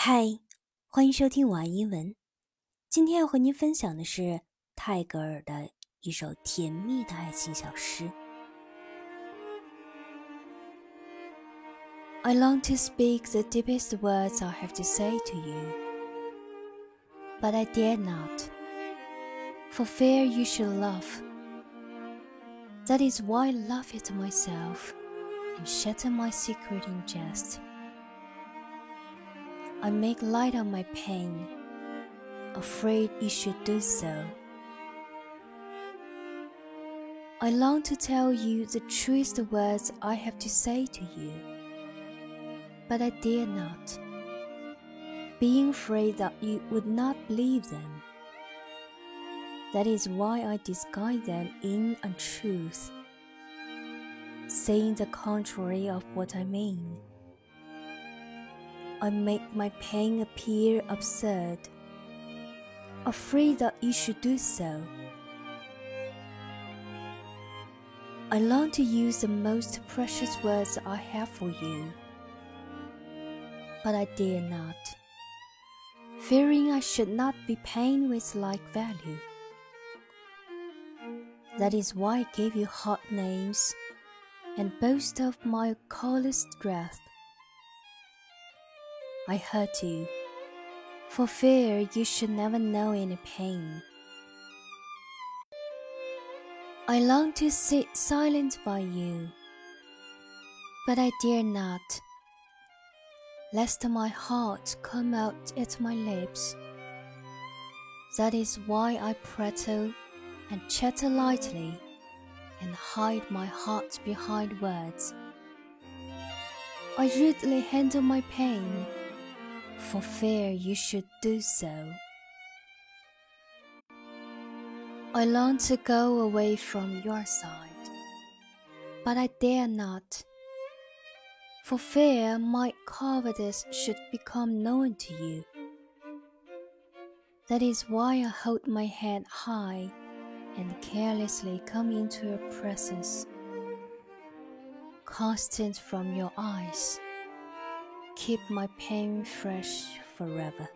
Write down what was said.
嗨，欢迎收听晚安英文。今天要和您分享的是泰戈尔的一首甜蜜的爱情小诗。I long to speak the deepest words I have to say to you, but I dare not, for fear you should laugh. That is why I laugh at myself and shatter my secret in jest. I make light of my pain, afraid you should do so. I long to tell you the truest words I have to say to you, but I dare not, being afraid that you would not believe them. That is why I disguise them in untruth, saying the contrary of what I mean. I make my pain appear absurd, afraid that you should do so. I long to use the most precious words I have for you, but I dare not, fearing I should not be paid with like value. That is why I gave you hot names and boast of my coldest breath. I hurt you, for fear you should never know any pain. I long to sit silent by you, but I dare not, lest my heart come out at my lips. That is why I prattle and chatter lightly and hide my heart behind words. I rudely handle my pain for fear you should do so. I long to go away from your side, but I dare not, for fear my cowardice should become known to you. That is why I hold my head high and carelessly come into your presence, constant from your eyes keep my pain fresh forever.